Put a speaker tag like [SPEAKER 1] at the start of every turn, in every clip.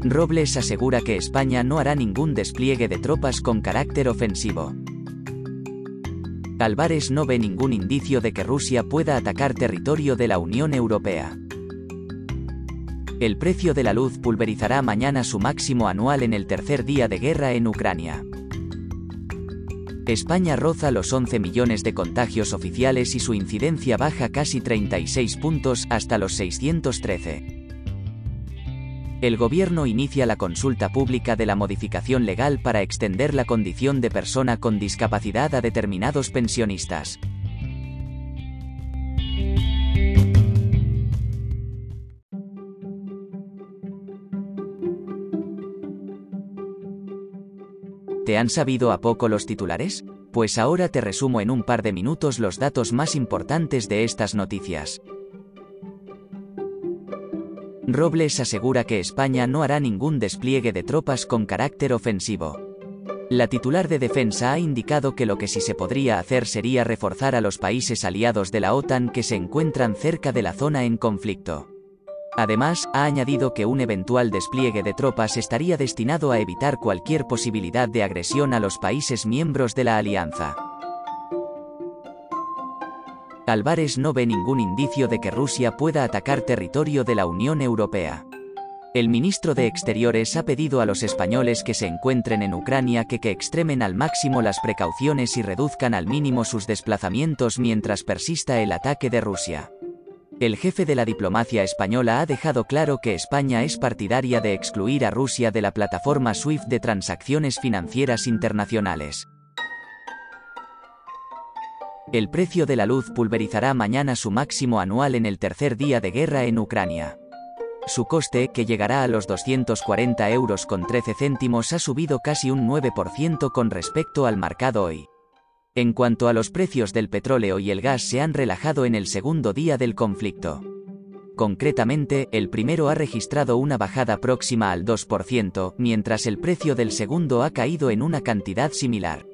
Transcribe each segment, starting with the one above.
[SPEAKER 1] Robles asegura que España no hará ningún despliegue de tropas con carácter ofensivo. Álvarez no ve ningún indicio de que Rusia pueda atacar territorio de la Unión Europea. El precio de la luz pulverizará mañana su máximo anual en el tercer día de guerra en Ucrania. España roza los 11 millones de contagios oficiales y su incidencia baja casi 36 puntos hasta los 613. El gobierno inicia la consulta pública de la modificación legal para extender la condición de persona con discapacidad a determinados pensionistas. ¿Te han sabido a poco los titulares? Pues ahora te resumo en un par de minutos los datos más importantes de estas noticias. Robles asegura que España no hará ningún despliegue de tropas con carácter ofensivo. La titular de defensa ha indicado que lo que sí se podría hacer sería reforzar a los países aliados de la OTAN que se encuentran cerca de la zona en conflicto. Además, ha añadido que un eventual despliegue de tropas estaría destinado a evitar cualquier posibilidad de agresión a los países miembros de la alianza. Álvarez no ve ningún indicio de que Rusia pueda atacar territorio de la Unión Europea. El ministro de Exteriores ha pedido a los españoles que se encuentren en Ucrania que, que extremen al máximo las precauciones y reduzcan al mínimo sus desplazamientos mientras persista el ataque de Rusia. El jefe de la diplomacia española ha dejado claro que España es partidaria de excluir a Rusia de la plataforma SWIFT de transacciones financieras internacionales. El precio de la luz pulverizará mañana su máximo anual en el tercer día de guerra en Ucrania. Su coste, que llegará a los 240 euros con 13 céntimos, ha subido casi un 9% con respecto al marcado hoy. En cuanto a los precios del petróleo y el gas se han relajado en el segundo día del conflicto. Concretamente, el primero ha registrado una bajada próxima al 2%, mientras el precio del segundo ha caído en una cantidad similar.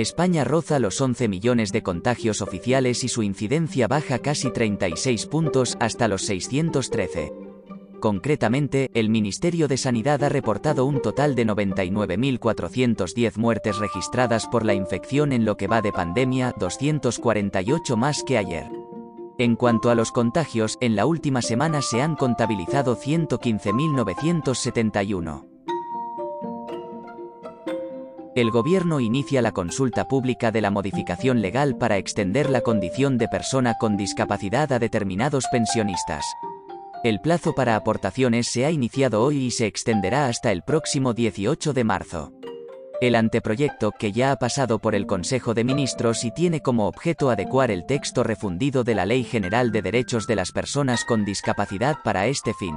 [SPEAKER 1] España roza los 11 millones de contagios oficiales y su incidencia baja casi 36 puntos hasta los 613. Concretamente, el Ministerio de Sanidad ha reportado un total de 99.410 muertes registradas por la infección en lo que va de pandemia, 248 más que ayer. En cuanto a los contagios, en la última semana se han contabilizado 115.971. El gobierno inicia la consulta pública de la modificación legal para extender la condición de persona con discapacidad a determinados pensionistas. El plazo para aportaciones se ha iniciado hoy y se extenderá hasta el próximo 18 de marzo. El anteproyecto, que ya ha pasado por el Consejo de Ministros y tiene como objeto adecuar el texto refundido de la Ley General de Derechos de las Personas con Discapacidad para este fin.